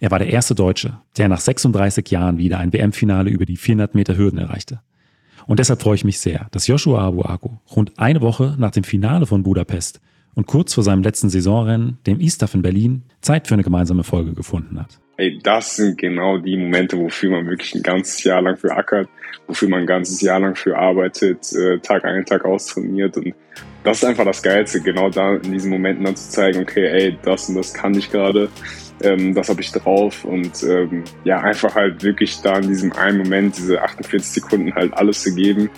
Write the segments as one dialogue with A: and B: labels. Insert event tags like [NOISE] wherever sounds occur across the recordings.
A: Er war der erste Deutsche, der nach 36 Jahren wieder ein WM-Finale über die 400 Meter Hürden erreichte. Und deshalb freue ich mich sehr, dass Joshua Abuaku rund eine Woche nach dem Finale von Budapest und kurz vor seinem letzten Saisonrennen, dem Easter in Berlin, Zeit für eine gemeinsame Folge gefunden hat.
B: Ey, das sind genau die Momente, wofür man wirklich ein ganzes Jahr lang für ackert, wofür man ein ganzes Jahr lang für arbeitet, äh, Tag ein, Tag aus trainiert und das ist einfach das Geilste, genau da in diesen Momenten dann zu zeigen, okay, ey, das und das kann ich gerade, ähm, das habe ich drauf und ähm, ja, einfach halt wirklich da in diesem einen Moment, diese 48 Sekunden halt alles zu geben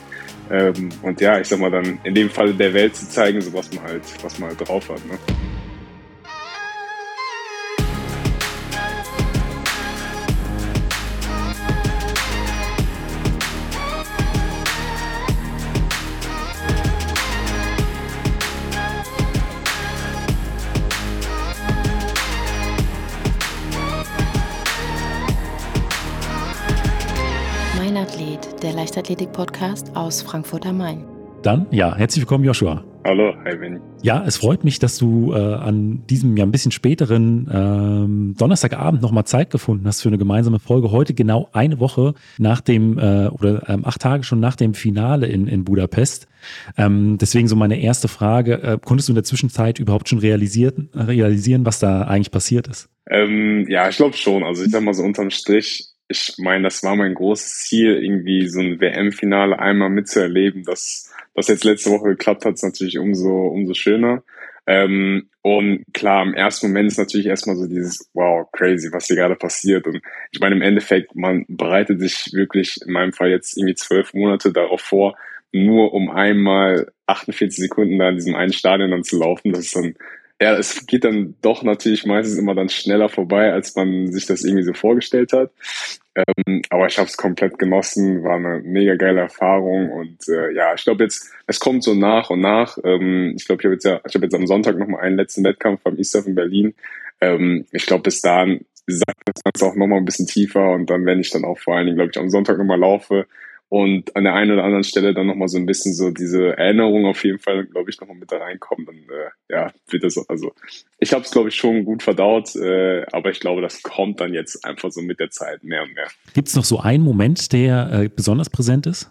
B: ähm, und ja, ich sag mal dann in dem Fall der Welt zu zeigen, so was man halt, was man halt drauf hat. Ne?
C: Leichtathletik-Podcast aus Frankfurt am Main.
A: Dann, ja, herzlich willkommen, Joshua.
B: Hallo, hi Benny.
A: Ja, es freut mich, dass du äh, an diesem ja ein bisschen späteren ähm, Donnerstagabend nochmal Zeit gefunden hast für eine gemeinsame Folge. Heute genau eine Woche nach dem äh, oder ähm, acht Tage schon nach dem Finale in, in Budapest. Ähm, deswegen so meine erste Frage: äh, Konntest du in der Zwischenzeit überhaupt schon realisieren, realisieren was da eigentlich passiert ist?
B: Ähm, ja, ich glaube schon. Also ich sag mal so unterm Strich ich meine, das war mein großes Ziel, irgendwie so ein WM-Finale einmal mitzuerleben. Dass das jetzt letzte Woche geklappt hat, ist natürlich umso, umso schöner. Ähm, und klar, im ersten Moment ist natürlich erstmal so dieses, wow, crazy, was hier gerade passiert. Und ich meine, im Endeffekt, man bereitet sich wirklich, in meinem Fall jetzt irgendwie zwölf Monate darauf vor, nur um einmal 48 Sekunden da in diesem einen Stadion dann zu laufen. Das ist dann ja, es geht dann doch natürlich meistens immer dann schneller vorbei, als man sich das irgendwie so vorgestellt hat. Ähm, aber ich habe es komplett genossen, war eine mega geile Erfahrung und äh, ja, ich glaube jetzt, es kommt so nach und nach. Ähm, ich glaube, ich habe jetzt ja, ich jetzt am Sonntag noch mal einen letzten Wettkampf beim Easter in Berlin. Ähm, ich glaube, bis dahin sagt das Ganze auch noch mal ein bisschen tiefer und dann, wenn ich dann auch vor allen Dingen, glaube ich, am Sonntag noch mal laufe, und an der einen oder anderen Stelle dann nochmal so ein bisschen so diese Erinnerung auf jeden Fall, glaube ich, nochmal mit da reinkommen. Dann äh, ja, wird das, also ich habe es, glaube ich, schon gut verdaut, äh, aber ich glaube, das kommt dann jetzt einfach so mit der Zeit mehr und mehr.
A: Gibt es noch so einen Moment, der äh, besonders präsent ist?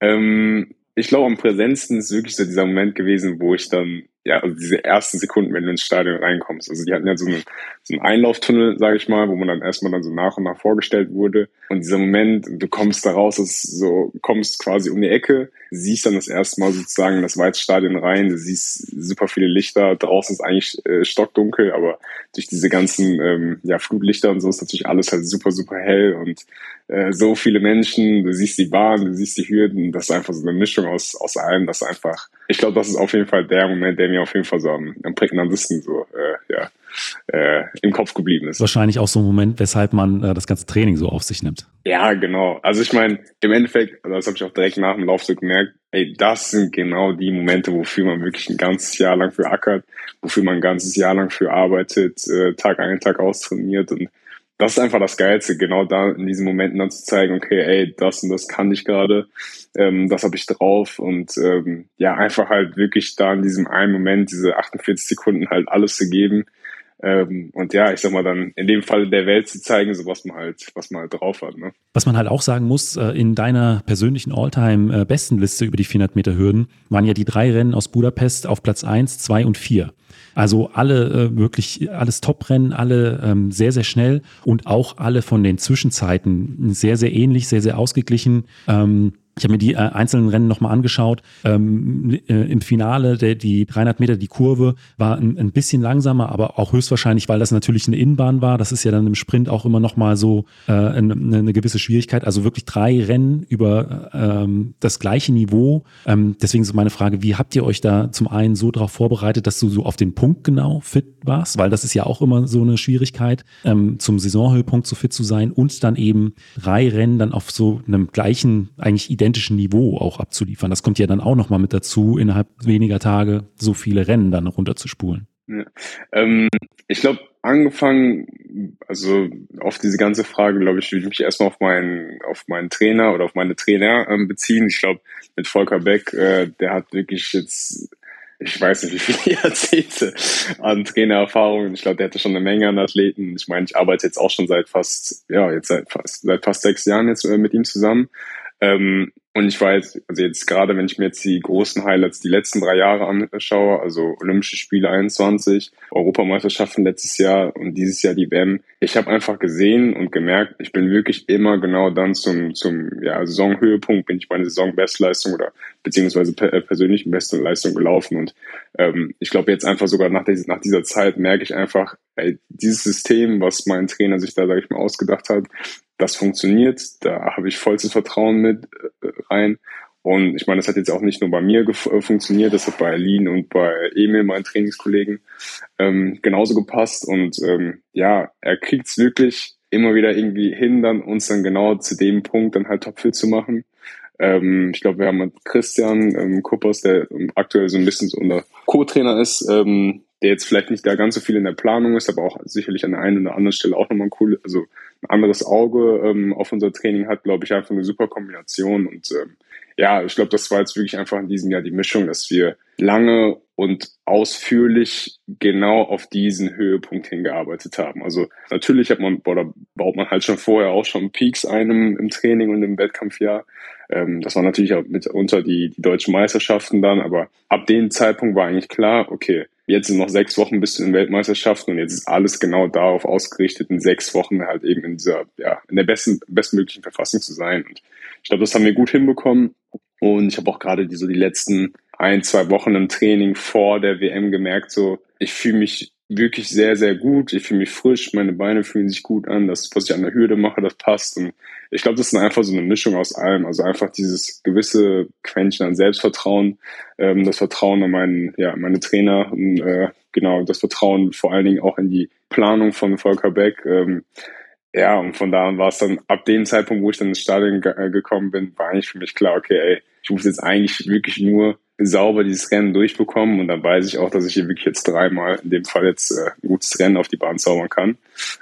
B: Ähm, ich glaube, am präsentesten ist wirklich so dieser Moment gewesen, wo ich dann ja, also diese ersten Sekunden, wenn du ins Stadion reinkommst. Also die hatten ja so einen, so einen Einlauftunnel, sage ich mal, wo man dann erstmal dann so nach und nach vorgestellt wurde. Und dieser Moment, du kommst da raus, so kommst quasi um die Ecke, siehst dann das erste Mal sozusagen das Weizstadion rein, du siehst super viele Lichter, draußen ist eigentlich äh, stockdunkel, aber durch diese ganzen ähm, ja, Flutlichter und so ist natürlich alles halt super, super hell und äh, so viele Menschen, du siehst die Bahn, du siehst die Hürden, das ist einfach so eine Mischung aus, aus allem, das einfach, ich glaube, das ist auf jeden Fall der Moment, der mir auf jeden Fall so am, am prägnantesten so, äh, ja, äh, im Kopf geblieben ist.
A: Wahrscheinlich auch so ein Moment, weshalb man äh, das ganze Training so auf sich nimmt.
B: Ja, genau. Also ich meine, im Endeffekt, also das habe ich auch direkt nach dem Lauf so gemerkt, ey, das sind genau die Momente, wofür man wirklich ein ganzes Jahr lang für ackert, wofür man ein ganzes Jahr lang für arbeitet, äh, Tag ein, Tag aus trainiert und das ist einfach das Geilste, genau da in diesen Momenten dann zu zeigen, okay, ey, das und das kann ich gerade, ähm, das habe ich drauf und ähm, ja, einfach halt wirklich da in diesem einen Moment, diese 48 Sekunden halt alles zu geben, ähm, und ja, ich sag mal dann in dem Fall der Welt zu zeigen, so was man halt, was man halt drauf hat. Ne?
A: Was man halt auch sagen muss, äh, in deiner persönlichen All-Time-Bestenliste über die 400 Meter Hürden waren ja die drei Rennen aus Budapest auf Platz eins, zwei und vier. Also alle äh, wirklich, alles Top-Rennen, alle ähm, sehr, sehr schnell und auch alle von den Zwischenzeiten sehr, sehr ähnlich, sehr, sehr ausgeglichen. Ähm, ich habe mir die äh, einzelnen Rennen nochmal angeschaut. Ähm, äh, Im Finale, der, die 300 Meter, die Kurve war ein, ein, bisschen langsamer, aber auch höchstwahrscheinlich, weil das natürlich eine Innenbahn war. Das ist ja dann im Sprint auch immer nochmal so äh, eine, eine, gewisse Schwierigkeit. Also wirklich drei Rennen über ähm, das gleiche Niveau. Ähm, deswegen ist meine Frage, wie habt ihr euch da zum einen so darauf vorbereitet, dass du so auf den Punkt genau fit warst? Weil das ist ja auch immer so eine Schwierigkeit, ähm, zum Saisonhöhepunkt so fit zu sein und dann eben drei Rennen dann auf so einem gleichen, eigentlich identischen identischen Niveau auch abzuliefern. Das kommt ja dann auch nochmal mit dazu, innerhalb weniger Tage so viele Rennen dann runterzuspulen.
B: Ja. Ähm, ich glaube, angefangen, also auf diese ganze Frage, glaube ich, würde ich mich erstmal auf meinen, auf meinen Trainer oder auf meine Trainer ähm, beziehen. Ich glaube, mit Volker Beck, äh, der hat wirklich jetzt ich weiß nicht, wie viele [LAUGHS] Jahrzehnte an Trainererfahrung. Ich glaube, der hatte schon eine Menge an Athleten. Ich meine, ich arbeite jetzt auch schon seit fast, ja, jetzt seit fast, seit fast sechs Jahren jetzt äh, mit ihm zusammen. Ähm, und ich weiß, also jetzt gerade, wenn ich mir jetzt die großen Highlights die letzten drei Jahre anschaue, also Olympische Spiele 21, Europameisterschaften letztes Jahr und dieses Jahr die WM, ich habe einfach gesehen und gemerkt, ich bin wirklich immer genau dann zum, zum ja, Saisonhöhepunkt, bin ich meine Saisonbestleistung oder beziehungsweise per, äh, persönlichen Bestleistung gelaufen. Und ähm, ich glaube jetzt einfach sogar nach, dieser, nach dieser Zeit merke ich einfach, ey, dieses System, was mein Trainer sich da, sage ich mal, ausgedacht hat, das funktioniert, da habe ich vollstes Vertrauen mit äh, rein. Und ich meine, das hat jetzt auch nicht nur bei mir äh, funktioniert, das hat bei Aline und bei Emil, meinen Trainingskollegen, ähm, genauso gepasst. Und ähm, ja, er kriegt es wirklich immer wieder irgendwie hin, dann uns dann genau zu dem Punkt dann halt topfit zu machen. Ähm, ich glaube, wir haben mit Christian ähm, Kuppers, der aktuell so ein bisschen so unser Co-Trainer ist, ähm, der jetzt vielleicht nicht da ganz so viel in der Planung ist, aber auch sicherlich an der einen oder anderen Stelle auch nochmal ein cool, also ein anderes Auge ähm, auf unser Training hat, glaube ich, einfach eine super Kombination. Und ähm, ja, ich glaube, das war jetzt wirklich einfach in diesem Jahr die Mischung, dass wir lange und ausführlich genau auf diesen Höhepunkt hingearbeitet haben. Also natürlich hat man, oder baut man halt schon vorher auch schon Peaks ein im, im Training und im Wettkampfjahr. Ähm, das war natürlich auch mitunter die, die deutschen Meisterschaften dann, aber ab dem Zeitpunkt war eigentlich klar, okay, jetzt sind noch sechs Wochen bis zu den Weltmeisterschaften und jetzt ist alles genau darauf ausgerichtet, in sechs Wochen halt eben in dieser, ja, in der besten, bestmöglichen Verfassung zu sein. Und ich glaube, das haben wir gut hinbekommen. Und ich habe auch gerade die, so die letzten ein, zwei Wochen im Training vor der WM gemerkt, so, ich fühle mich wirklich sehr, sehr gut. Ich fühle mich frisch, meine Beine fühlen sich gut an. Das, was ich an der Hürde mache, das passt. Und ich glaube, das ist einfach so eine Mischung aus allem. Also einfach dieses gewisse Quäntchen an Selbstvertrauen, ähm, das Vertrauen an meinen, ja, meine Trainer und äh, genau, das Vertrauen vor allen Dingen auch in die Planung von Volker Beck. Ähm, ja, und von da an war es dann, ab dem Zeitpunkt, wo ich dann ins Stadion ge äh, gekommen bin, war eigentlich für mich klar, okay, ey, ich muss jetzt eigentlich wirklich nur sauber dieses Rennen durchbekommen und dann weiß ich auch, dass ich hier wirklich jetzt dreimal, in dem Fall jetzt äh, ein gutes Rennen auf die Bahn zaubern kann.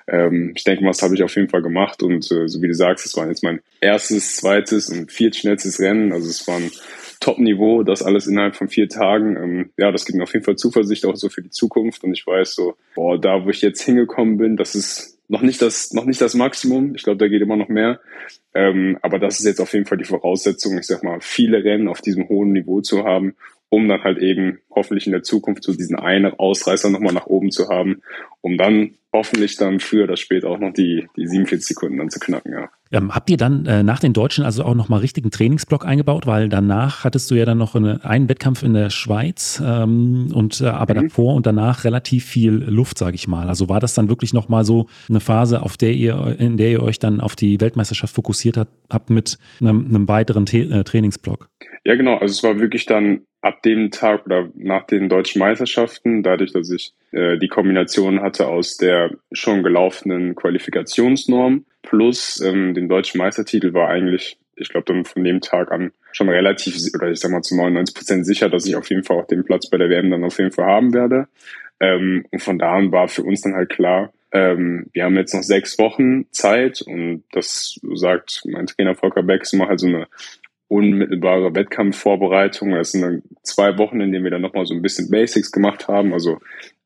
B: Ähm, ich denke mal, das habe ich auf jeden Fall gemacht und äh, so wie du sagst, es war jetzt mein erstes, zweites und viertschnellstes Rennen, also es war ein Top-Niveau, das alles innerhalb von vier Tagen. Ähm, ja, das gibt mir auf jeden Fall Zuversicht auch so für die Zukunft und ich weiß so, boah, da wo ich jetzt hingekommen bin, das ist noch nicht das, noch nicht das Maximum. Ich glaube, da geht immer noch mehr. Ähm, aber das ist jetzt auf jeden Fall die Voraussetzung, ich sag mal, viele Rennen auf diesem hohen Niveau zu haben, um dann halt eben hoffentlich in der Zukunft so diesen einen Ausreißer nochmal nach oben zu haben, um dann hoffentlich dann früher oder später auch noch die, die 47 Sekunden dann zu knacken, ja.
A: Ähm, habt ihr dann äh, nach den Deutschen also auch nochmal richtigen Trainingsblock eingebaut? Weil danach hattest du ja dann noch eine, einen Wettkampf in der Schweiz ähm, und äh, aber mhm. davor und danach relativ viel Luft, sage ich mal. Also war das dann wirklich nochmal so eine Phase, auf der ihr, in der ihr euch dann auf die Weltmeisterschaft fokussiert habt, habt mit einem, einem weiteren T äh, Trainingsblock?
B: Ja, genau. Also es war wirklich dann ab dem Tag oder nach den deutschen Meisterschaften, dadurch, dass ich äh, die Kombination hatte aus der schon gelaufenen Qualifikationsnorm plus ähm, dem deutschen Meistertitel, war eigentlich, ich glaube, dann von dem Tag an schon relativ, oder ich sag mal zu 99 Prozent sicher, dass ich auf jeden Fall auch den Platz bei der WM dann auf jeden Fall haben werde. Ähm, und von da an war für uns dann halt klar, ähm, wir haben jetzt noch sechs Wochen Zeit und das sagt mein Trainer Volker Becks immer halt so eine unmittelbare Wettkampfvorbereitung. Das sind dann zwei Wochen, in denen wir dann nochmal so ein bisschen Basics gemacht haben, also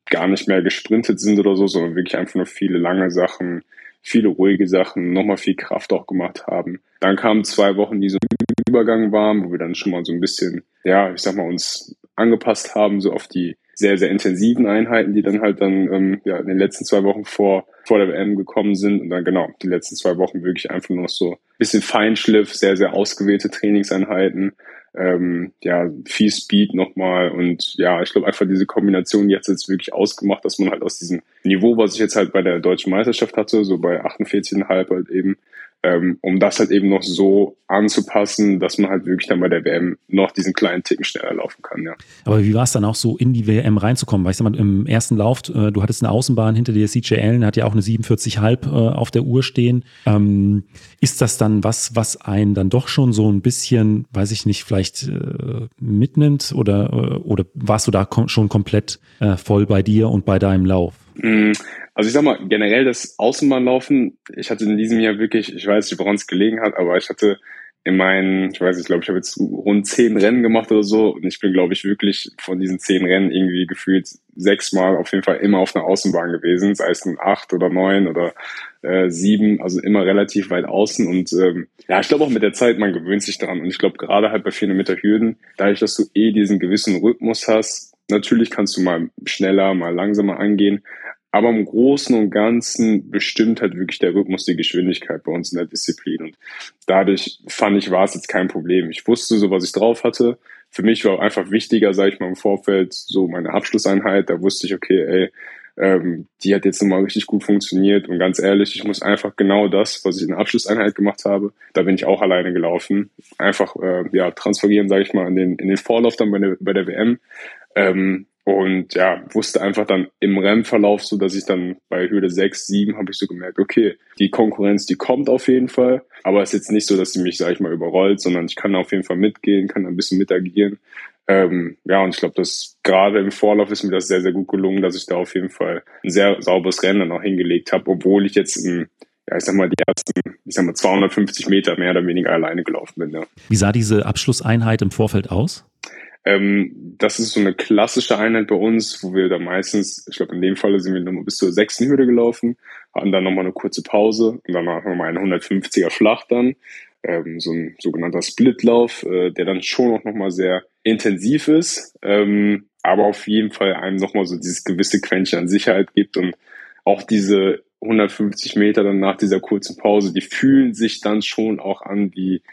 B: gar nicht mehr gesprintet sind oder so, sondern wirklich einfach nur viele lange Sachen, viele ruhige Sachen, nochmal viel Kraft auch gemacht haben. Dann kamen zwei Wochen, die so im Übergang waren, wo wir dann schon mal so ein bisschen, ja, ich sag mal, uns angepasst haben, so auf die sehr, sehr intensiven Einheiten, die dann halt dann ähm, ja, in den letzten zwei Wochen vor, vor der WM gekommen sind. Und dann genau, die letzten zwei Wochen wirklich einfach nur noch so bisschen Feinschliff, sehr, sehr ausgewählte Trainingseinheiten, ähm, ja, viel Speed nochmal und ja, ich glaube einfach diese Kombination jetzt jetzt wirklich ausgemacht, dass man halt aus diesem Niveau, was ich jetzt halt bei der deutschen Meisterschaft hatte, so bei 48,5 halt eben, ähm, um das halt eben noch so anzupassen, dass man halt wirklich dann bei der WM noch diesen kleinen Ticken schneller laufen kann, ja.
A: Aber wie war es dann auch so in die WM reinzukommen? Weil ich sag mal, im ersten Lauf, äh, du hattest eine Außenbahn hinter dir, CJ Allen hat ja auch eine 47,5 äh, auf der Uhr stehen. Ähm, ist das dann was, was einen dann doch schon so ein bisschen, weiß ich nicht, vielleicht äh, mitnimmt oder, äh, oder warst du da kom schon komplett äh, voll bei dir und bei deinem Lauf?
B: Mm, also ich sag mal, generell das Außenbahnlaufen, ich hatte in diesem Jahr wirklich, ich weiß nicht, woran es gelegen hat, aber ich hatte in meinen, ich weiß nicht, ich glaube, ich habe jetzt rund zehn Rennen gemacht oder so und ich bin, glaube ich, wirklich von diesen zehn Rennen irgendwie gefühlt sechsmal auf jeden Fall immer auf einer Außenbahn gewesen, sei es ein acht oder neun oder äh, sieben, also immer relativ weit außen und ähm, ja, ich glaube auch mit der Zeit, man gewöhnt sich daran und ich glaube gerade halt bei 400 Meter Hürden, dadurch, dass du eh diesen gewissen Rhythmus hast, natürlich kannst du mal schneller, mal langsamer angehen, aber im Großen und Ganzen bestimmt halt wirklich der Rhythmus die Geschwindigkeit bei uns in der Disziplin. Und dadurch fand ich, war es jetzt kein Problem. Ich wusste so, was ich drauf hatte. Für mich war einfach wichtiger, sage ich mal, im Vorfeld so meine Abschlusseinheit. Da wusste ich, okay, ey, ähm, die hat jetzt nochmal richtig gut funktioniert. Und ganz ehrlich, ich muss einfach genau das, was ich in der Abschlusseinheit gemacht habe, da bin ich auch alleine gelaufen. Einfach äh, ja transferieren, sage ich mal, in den, in den Vorlauf dann bei der, bei der WM. Ähm, und ja, wusste einfach dann im Rennverlauf so, dass ich dann bei Hürde 6, 7 habe ich so gemerkt, okay, die Konkurrenz, die kommt auf jeden Fall. Aber es ist jetzt nicht so, dass sie mich, sag ich mal, überrollt, sondern ich kann auf jeden Fall mitgehen, kann ein bisschen mitagieren. Ähm, ja, und ich glaube, dass gerade im Vorlauf ist mir das sehr, sehr gut gelungen, dass ich da auf jeden Fall ein sehr sauberes Rennen dann auch hingelegt habe, obwohl ich jetzt im ja, ich sag mal, die ersten, ich sag mal, 250 Meter mehr oder weniger alleine gelaufen bin. Ja.
A: Wie sah diese Abschlusseinheit im Vorfeld aus?
B: Ähm, das ist so eine klassische Einheit bei uns, wo wir da meistens, ich glaube in dem Falle sind wir nochmal bis zur sechsten Hürde gelaufen, hatten dann nochmal eine kurze Pause und danach nochmal ein 150er Flach dann, ähm, so ein sogenannter Splitlauf, äh, der dann schon auch nochmal sehr intensiv ist, ähm, aber auf jeden Fall einem nochmal so dieses gewisse Quäntchen an Sicherheit gibt und auch diese 150 Meter dann nach dieser kurzen Pause, die fühlen sich dann schon auch an wie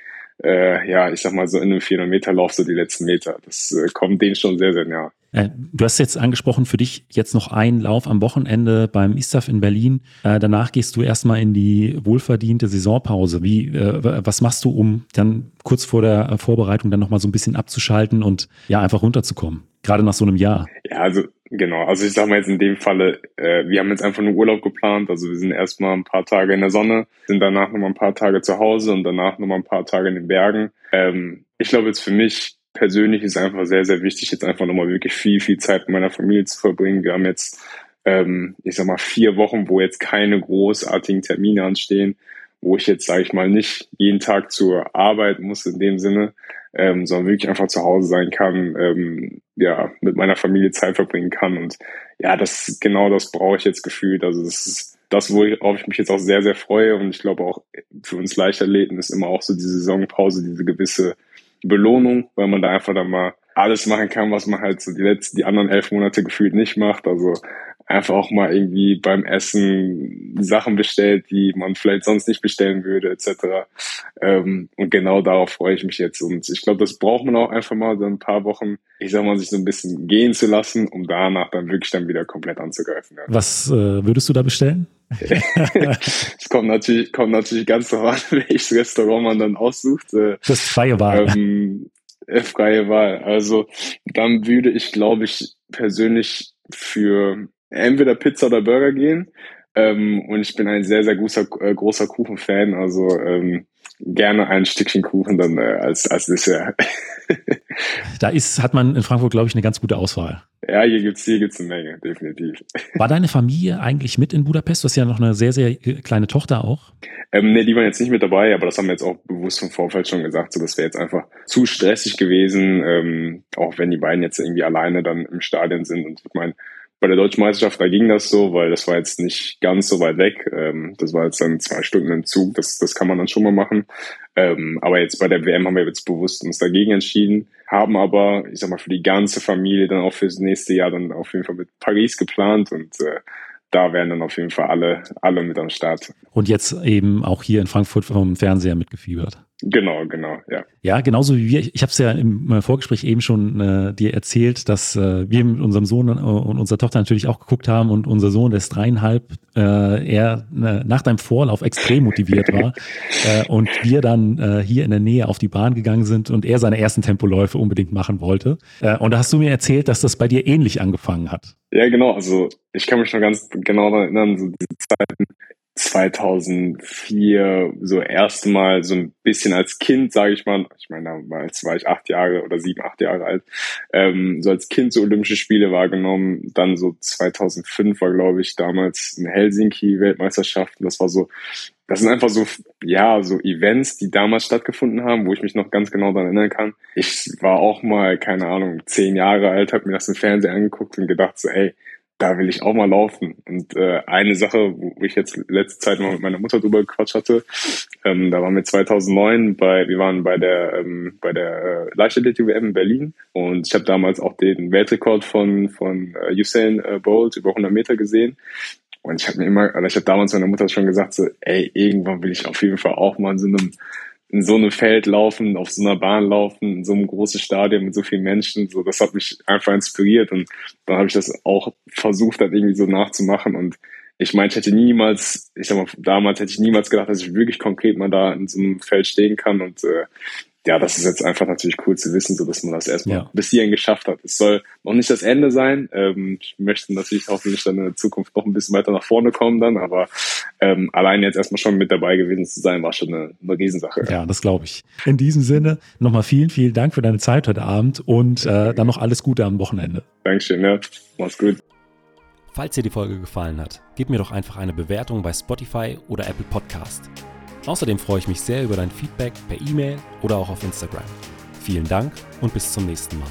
B: äh, ja, ich sag mal so in einem 400 Meter Lauf so die letzten Meter. Das äh, kommt denen schon sehr, sehr nah.
A: Äh, du hast jetzt angesprochen, für dich jetzt noch ein Lauf am Wochenende beim ISTAF in Berlin. Äh, danach gehst du erstmal in die wohlverdiente Saisonpause. Wie, äh, was machst du, um dann kurz vor der Vorbereitung dann nochmal so ein bisschen abzuschalten und ja, einfach runterzukommen? Gerade nach so einem Jahr.
B: Ja, also genau. Also ich sag mal jetzt in dem Falle, äh, wir haben jetzt einfach nur Urlaub geplant. Also wir sind erstmal ein paar Tage in der Sonne, sind danach nochmal ein paar Tage zu Hause und danach nochmal ein paar Tage in den Bergen. Ähm, ich glaube jetzt für mich persönlich ist einfach sehr, sehr wichtig, jetzt einfach nochmal wirklich viel, viel Zeit mit meiner Familie zu verbringen. Wir haben jetzt, ähm, ich sag mal, vier Wochen, wo jetzt keine großartigen Termine anstehen, wo ich jetzt, sage ich mal, nicht jeden Tag zur Arbeit muss in dem Sinne, ähm, sondern wirklich einfach zu Hause sein kann, ähm, ja, mit meiner Familie Zeit verbringen kann. Und ja, das genau das brauche ich jetzt gefühlt. Also das ist das, worauf ich mich jetzt auch sehr, sehr freue. Und ich glaube auch für uns Leichtathleten ist immer auch so diese Saisonpause, diese gewisse Belohnung, weil man da einfach dann mal alles machen kann, was man halt so die letzten, die anderen elf Monate gefühlt nicht macht. Also einfach auch mal irgendwie beim Essen Sachen bestellt, die man vielleicht sonst nicht bestellen würde, etc. Ähm, und genau darauf freue ich mich jetzt. Und ich glaube, das braucht man auch einfach mal so ein paar Wochen, ich sag mal, sich so ein bisschen gehen zu lassen, um danach dann wirklich dann wieder komplett anzugreifen. Ja.
A: Was äh, würdest du da bestellen? [LAUGHS]
B: es kommt natürlich, kommt natürlich ganz darauf an, [LAUGHS] welches Restaurant man dann aussucht.
A: Äh, das Wahl.
B: Ähm, äh, freie Wahl. Also dann würde ich, glaube ich, persönlich für entweder Pizza oder Burger gehen. Ähm, und ich bin ein sehr, sehr großer, äh, großer Kuchenfan. Also ähm, gerne ein Stückchen Kuchen dann äh, als, als Dessert. [LAUGHS]
A: da ist, hat man in Frankfurt, glaube ich, eine ganz gute Auswahl.
B: Ja, hier gibt's hier gibt's eine Menge, definitiv.
A: War deine Familie eigentlich mit in Budapest? Du hast ja noch eine sehr, sehr kleine Tochter auch.
B: Ähm, nee, die waren jetzt nicht mit dabei, aber das haben wir jetzt auch bewusst vom Vorfeld schon gesagt, so das wäre jetzt einfach zu stressig gewesen, ähm, auch wenn die beiden jetzt irgendwie alleine dann im Stadion sind. Und ich meine, bei der Deutschen Meisterschaft, da ging das so, weil das war jetzt nicht ganz so weit weg. Ähm, das war jetzt dann zwei Stunden im Zug, das, das kann man dann schon mal machen. Ähm, aber jetzt bei der WM haben wir jetzt bewusst uns dagegen entschieden, haben aber, ich sag mal, für die ganze Familie dann auch fürs nächste Jahr dann auf jeden Fall mit Paris geplant und äh, da wären dann auf jeden Fall alle, alle mit am Start.
A: Und jetzt eben auch hier in Frankfurt vom Fernseher mitgefiebert.
B: Genau, genau, ja.
A: Ja, genauso wie wir. Ich habe es ja im äh, Vorgespräch eben schon äh, dir erzählt, dass äh, wir mit unserem Sohn und, und unserer Tochter natürlich auch geguckt haben und unser Sohn, der ist dreieinhalb, äh, er äh, nach deinem Vorlauf extrem motiviert war [LAUGHS] äh, und wir dann äh, hier in der Nähe auf die Bahn gegangen sind und er seine ersten Tempoläufe unbedingt machen wollte. Äh, und da hast du mir erzählt, dass das bei dir ähnlich angefangen hat.
B: Ja, genau. Also ich kann mich noch ganz genau erinnern, so diese Zeiten 2004 so erstmal so ein bisschen als Kind, sage ich mal, ich meine, damals war ich acht Jahre oder sieben, acht Jahre alt, ähm, so als Kind so Olympische Spiele wahrgenommen. Dann so 2005 war, glaube ich, damals in Helsinki Weltmeisterschaften. Das war so, das sind einfach so, ja, so Events, die damals stattgefunden haben, wo ich mich noch ganz genau daran erinnern kann. Ich war auch mal, keine Ahnung, zehn Jahre alt, habe mir das im Fernsehen angeguckt und gedacht so, ey, da will ich auch mal laufen. Und äh, eine Sache, wo ich jetzt letzte Zeit mal mit meiner Mutter drüber gequatscht hatte, ähm, da waren wir 2009 bei, wir waren bei der ähm, bei der äh, Leichtathletik-WM in Berlin und ich habe damals auch den Weltrekord von von äh, Usain äh, Bolt über 100 Meter gesehen. Und ich habe mir immer, also ich habe damals meiner Mutter schon gesagt, so, ey, irgendwann will ich auf jeden Fall auch mal in so einem in so einem Feld laufen, auf so einer Bahn laufen, in so einem großen Stadion mit so vielen Menschen, so das hat mich einfach inspiriert und dann habe ich das auch versucht, dann irgendwie so nachzumachen und ich meine, ich hätte niemals, ich sag mal, damals hätte ich niemals gedacht, dass ich wirklich konkret mal da in so einem Feld stehen kann und äh, ja, das ist jetzt einfach natürlich cool zu wissen, so dass man das erstmal ja. bis hierhin geschafft hat. Es soll noch nicht das Ende sein. Ähm, ich möchte natürlich hoffentlich dann in der Zukunft noch ein bisschen weiter nach vorne kommen dann, aber ähm, allein jetzt erstmal schon mit dabei gewesen zu sein, war schon eine, eine Riesensache.
A: Ja, das glaube ich. In diesem Sinne nochmal vielen, vielen Dank für deine Zeit heute Abend und äh, dann noch alles Gute am Wochenende.
B: Dankeschön, ja. Mach's gut.
A: Falls dir die Folge gefallen hat, gib mir doch einfach eine Bewertung bei Spotify oder Apple Podcast. Außerdem freue ich mich sehr über dein Feedback per E-Mail oder auch auf Instagram. Vielen Dank und bis zum nächsten Mal.